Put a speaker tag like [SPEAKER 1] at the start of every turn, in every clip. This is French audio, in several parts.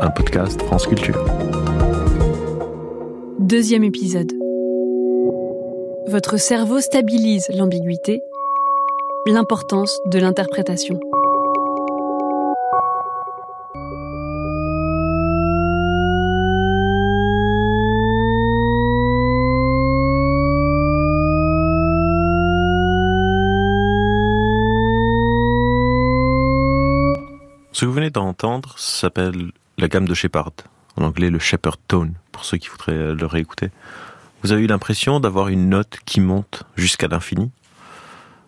[SPEAKER 1] un podcast France Culture.
[SPEAKER 2] Deuxième épisode. Votre cerveau stabilise l'ambiguïté, l'importance de l'interprétation.
[SPEAKER 1] Ce que vous venez d'entendre s'appelle la gamme de Shepard, en anglais le Shepherd Tone, pour ceux qui voudraient le réécouter. Vous avez eu l'impression d'avoir une note qui monte jusqu'à l'infini?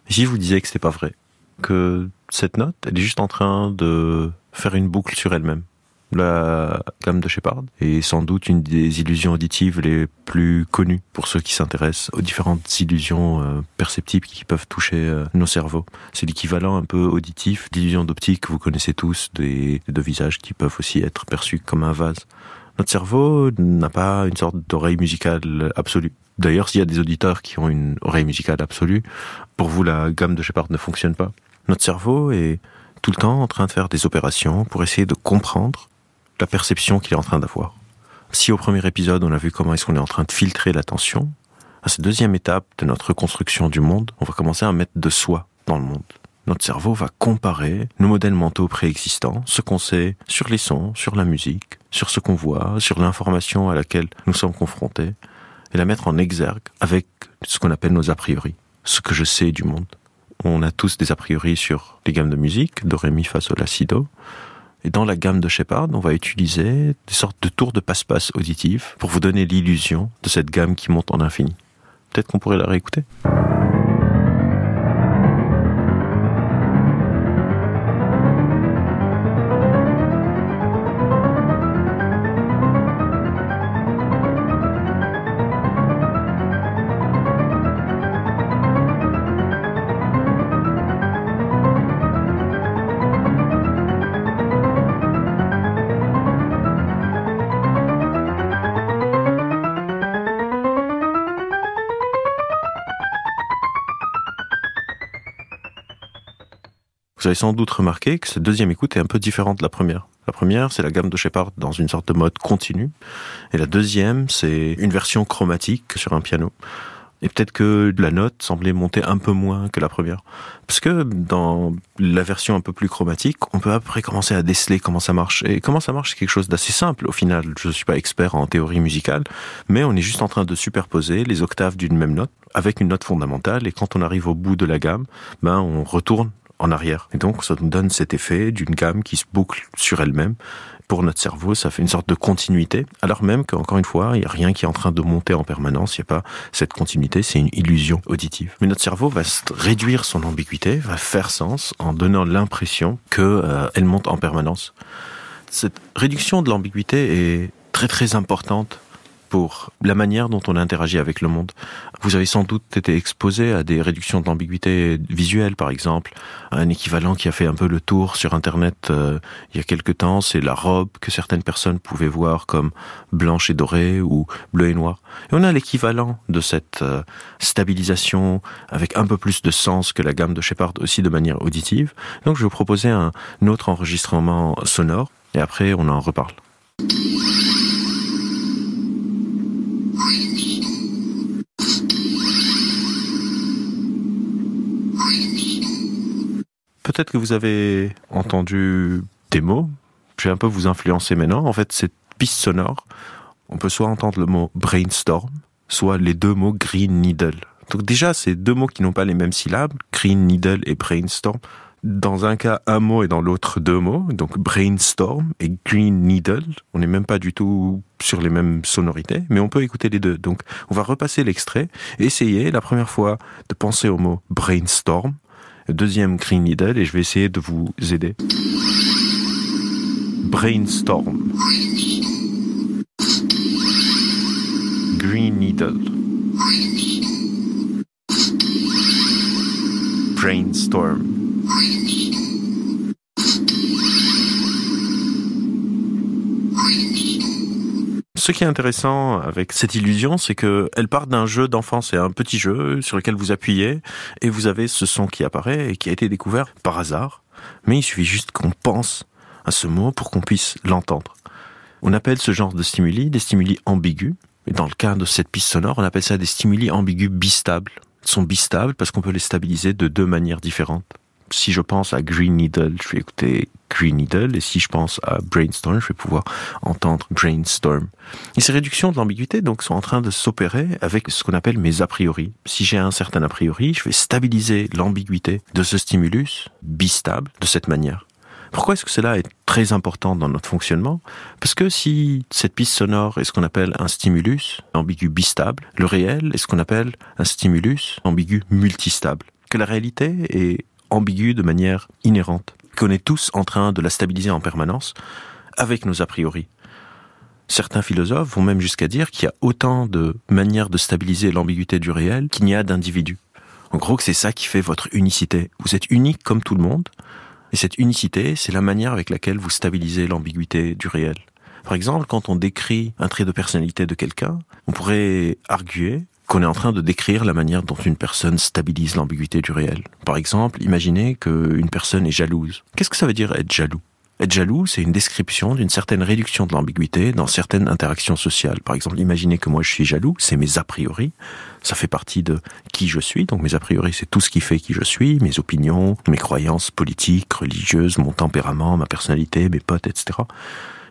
[SPEAKER 1] J'y vous disais que c'était pas vrai, que cette note, elle est juste en train de faire une boucle sur elle-même la gamme de Shepard est sans doute une des illusions auditives les plus connues pour ceux qui s'intéressent aux différentes illusions euh, perceptibles qui peuvent toucher euh, nos cerveaux. C'est l'équivalent un peu auditif d'illusions d'optique que vous connaissez tous, des, deux visages qui peuvent aussi être perçus comme un vase. Notre cerveau n'a pas une sorte d'oreille musicale absolue. D'ailleurs, s'il y a des auditeurs qui ont une oreille musicale absolue, pour vous, la gamme de Shepard ne fonctionne pas. Notre cerveau est tout le temps en train de faire des opérations pour essayer de comprendre la perception qu'il est en train d'avoir. Si au premier épisode, on a vu comment est-ce qu'on est en train de filtrer l'attention, à cette deuxième étape de notre construction du monde, on va commencer à mettre de soi dans le monde. Notre cerveau va comparer nos modèles mentaux préexistants, ce qu'on sait sur les sons, sur la musique, sur ce qu'on voit, sur l'information à laquelle nous sommes confrontés, et la mettre en exergue avec ce qu'on appelle nos a priori, ce que je sais du monde. On a tous des a priori sur les gammes de musique, do, ré, mi, fa, sol, la, si, do. Et dans la gamme de Shepard, on va utiliser des sortes de tours de passe-passe auditifs pour vous donner l'illusion de cette gamme qui monte en infini. Peut-être qu'on pourrait la réécouter. Avez sans doute remarqué que cette deuxième écoute est un peu différente de la première. La première, c'est la gamme de Shepard dans une sorte de mode continu. Et la deuxième, c'est une version chromatique sur un piano. Et peut-être que la note semblait monter un peu moins que la première. Parce que dans la version un peu plus chromatique, on peut après commencer à déceler comment ça marche. Et comment ça marche, c'est quelque chose d'assez simple au final. Je ne suis pas expert en théorie musicale, mais on est juste en train de superposer les octaves d'une même note avec une note fondamentale. Et quand on arrive au bout de la gamme, ben, on retourne en arrière. Et donc, ça nous donne cet effet d'une gamme qui se boucle sur elle-même. Pour notre cerveau, ça fait une sorte de continuité, alors même qu'encore une fois, il n'y a rien qui est en train de monter en permanence, il n'y a pas cette continuité, c'est une illusion auditive. Mais notre cerveau va réduire son ambiguïté, va faire sens en donnant l'impression qu'elle euh, monte en permanence. Cette réduction de l'ambiguïté est très très importante pour la manière dont on interagit avec le monde. Vous avez sans doute été exposé à des réductions de l'ambiguïté visuelle, par exemple. Un équivalent qui a fait un peu le tour sur Internet euh, il y a quelque temps, c'est la robe que certaines personnes pouvaient voir comme blanche et dorée ou bleu et noir. Et on a l'équivalent de cette euh, stabilisation avec un peu plus de sens que la gamme de Shepard aussi de manière auditive. Donc je vais vous proposer un autre enregistrement sonore et après on en reparle. Peut-être que vous avez entendu des mots. Je vais un peu vous influencer maintenant. En fait, cette piste sonore, on peut soit entendre le mot brainstorm, soit les deux mots green needle. Donc déjà, c'est deux mots qui n'ont pas les mêmes syllabes, green needle et brainstorm. Dans un cas, un mot et dans l'autre, deux mots. Donc brainstorm et green needle. On n'est même pas du tout sur les mêmes sonorités, mais on peut écouter les deux. Donc on va repasser l'extrait essayer la première fois de penser au mot brainstorm deuxième Green Needle et je vais essayer de vous aider. Brainstorm. Green Needle. Brainstorm. Ce qui est intéressant avec cette illusion, c'est qu'elle part d'un jeu d'enfant. C'est un petit jeu sur lequel vous appuyez et vous avez ce son qui apparaît et qui a été découvert par hasard. Mais il suffit juste qu'on pense à ce mot pour qu'on puisse l'entendre. On appelle ce genre de stimuli des stimuli ambigus. Et dans le cas de cette piste sonore, on appelle ça des stimuli ambigus bistables. Ils sont bistables parce qu'on peut les stabiliser de deux manières différentes si je pense à Green Needle, je vais écouter Green Needle, et si je pense à Brainstorm, je vais pouvoir entendre Brainstorm. Et ces réductions de l'ambiguïté donc sont en train de s'opérer avec ce qu'on appelle mes a priori. Si j'ai un certain a priori, je vais stabiliser l'ambiguïté de ce stimulus bistable de cette manière. Pourquoi est-ce que cela est très important dans notre fonctionnement? Parce que si cette piste sonore est ce qu'on appelle un stimulus ambigu bistable, le réel est ce qu'on appelle un stimulus ambigu multistable. Que la réalité est ambiguë de manière inhérente, qu'on est tous en train de la stabiliser en permanence avec nos a priori. Certains philosophes vont même jusqu'à dire qu'il y a autant de manières de stabiliser l'ambiguïté du réel qu'il n'y a d'individus. En gros, que c'est ça qui fait votre unicité. Vous êtes unique comme tout le monde, et cette unicité, c'est la manière avec laquelle vous stabilisez l'ambiguïté du réel. Par exemple, quand on décrit un trait de personnalité de quelqu'un, on pourrait arguer qu'on est en train de décrire la manière dont une personne stabilise l'ambiguïté du réel. Par exemple, imaginez qu'une personne est jalouse. Qu'est-ce que ça veut dire être jaloux? Être jaloux, c'est une description d'une certaine réduction de l'ambiguïté dans certaines interactions sociales. Par exemple, imaginez que moi je suis jaloux, c'est mes a priori, ça fait partie de qui je suis, donc mes a priori c'est tout ce qui fait qui je suis, mes opinions, mes croyances politiques, religieuses, mon tempérament, ma personnalité, mes potes, etc.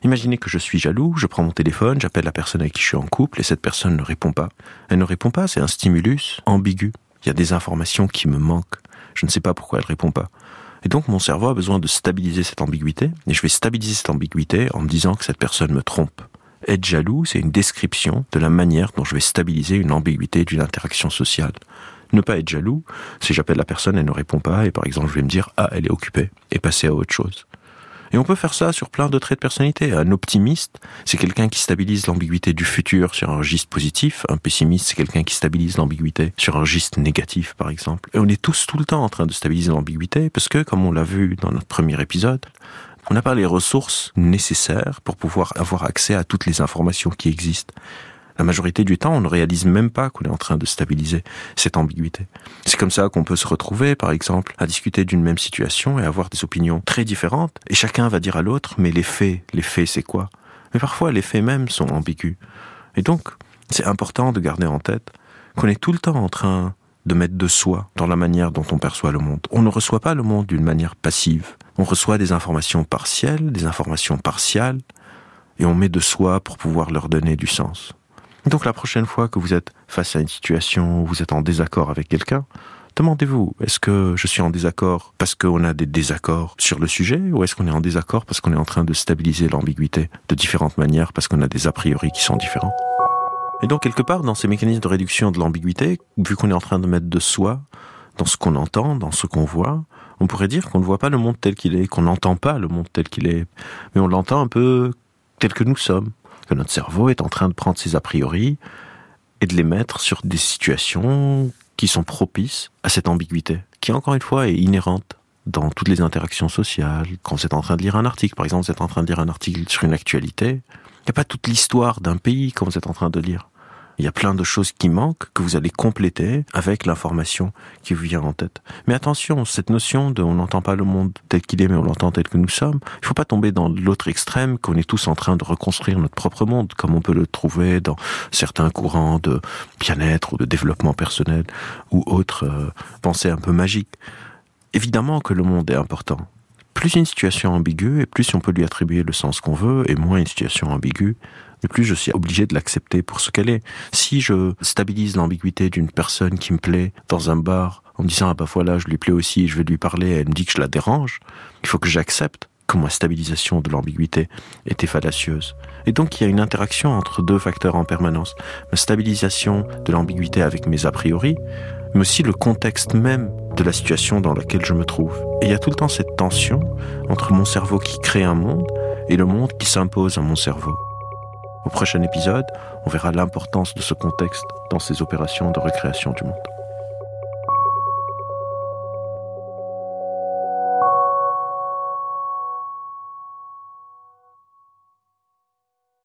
[SPEAKER 1] Imaginez que je suis jaloux, je prends mon téléphone, j'appelle la personne avec qui je suis en couple et cette personne ne répond pas. Elle ne répond pas, c'est un stimulus ambigu. Il y a des informations qui me manquent. Je ne sais pas pourquoi elle répond pas. Et donc mon cerveau a besoin de stabiliser cette ambiguïté, et je vais stabiliser cette ambiguïté en me disant que cette personne me trompe. Être jaloux, c'est une description de la manière dont je vais stabiliser une ambiguïté d'une interaction sociale. Ne pas être jaloux, si j'appelle la personne, elle ne répond pas, et par exemple je vais me dire, ah, elle est occupée, et passer à autre chose. Et on peut faire ça sur plein de traits de personnalité. Un optimiste, c'est quelqu'un qui stabilise l'ambiguïté du futur sur un registre positif. Un pessimiste, c'est quelqu'un qui stabilise l'ambiguïté sur un registre négatif, par exemple. Et on est tous tout le temps en train de stabiliser l'ambiguïté parce que, comme on l'a vu dans notre premier épisode, on n'a pas les ressources nécessaires pour pouvoir avoir accès à toutes les informations qui existent. La majorité du temps, on ne réalise même pas qu'on est en train de stabiliser cette ambiguïté. C'est comme ça qu'on peut se retrouver, par exemple, à discuter d'une même situation et avoir des opinions très différentes, et chacun va dire à l'autre, mais les faits, les faits c'est quoi? Mais parfois, les faits même sont ambigus. Et donc, c'est important de garder en tête qu'on est tout le temps en train de mettre de soi dans la manière dont on perçoit le monde. On ne reçoit pas le monde d'une manière passive. On reçoit des informations partielles, des informations partiales, et on met de soi pour pouvoir leur donner du sens. Donc la prochaine fois que vous êtes face à une situation où vous êtes en désaccord avec quelqu'un, demandez-vous, est-ce que je suis en désaccord parce qu'on a des désaccords sur le sujet ou est-ce qu'on est en désaccord parce qu'on est en train de stabiliser l'ambiguïté de différentes manières parce qu'on a des a priori qui sont différents? Et donc quelque part dans ces mécanismes de réduction de l'ambiguïté, vu qu'on est en train de mettre de soi dans ce qu'on entend, dans ce qu'on voit, on pourrait dire qu'on ne voit pas le monde tel qu'il est, qu'on n'entend pas le monde tel qu'il est, mais on l'entend un peu tel que nous sommes que notre cerveau est en train de prendre ses a priori et de les mettre sur des situations qui sont propices à cette ambiguïté, qui encore une fois est inhérente dans toutes les interactions sociales. Quand vous êtes en train de lire un article, par exemple, vous êtes en train de lire un article sur une actualité, il n'y a pas toute l'histoire d'un pays quand vous êtes en train de lire. Il y a plein de choses qui manquent que vous allez compléter avec l'information qui vous vient en tête. Mais attention, cette notion de on n'entend pas le monde tel qu'il est, mais on l'entend tel que nous sommes, il ne faut pas tomber dans l'autre extrême qu'on est tous en train de reconstruire notre propre monde, comme on peut le trouver dans certains courants de bien-être ou de développement personnel ou autres euh, pensées un peu magiques. Évidemment que le monde est important. Plus une situation ambiguë, et plus on peut lui attribuer le sens qu'on veut, et moins une situation ambiguë, et plus je suis obligé de l'accepter pour ce qu'elle est. Si je stabilise l'ambiguïté d'une personne qui me plaît dans un bar en me disant ah bah voilà je lui plais aussi, je vais lui parler, elle me dit que je la dérange, il faut que j'accepte que ma stabilisation de l'ambiguïté était fallacieuse. Et donc il y a une interaction entre deux facteurs en permanence. Ma stabilisation de l'ambiguïté avec mes a priori, mais aussi le contexte même de la situation dans laquelle je me trouve. Et il y a tout le temps cette tension entre mon cerveau qui crée un monde et le monde qui s'impose à mon cerveau. Au prochain épisode, on verra l'importance de ce contexte dans ces opérations de recréation du monde.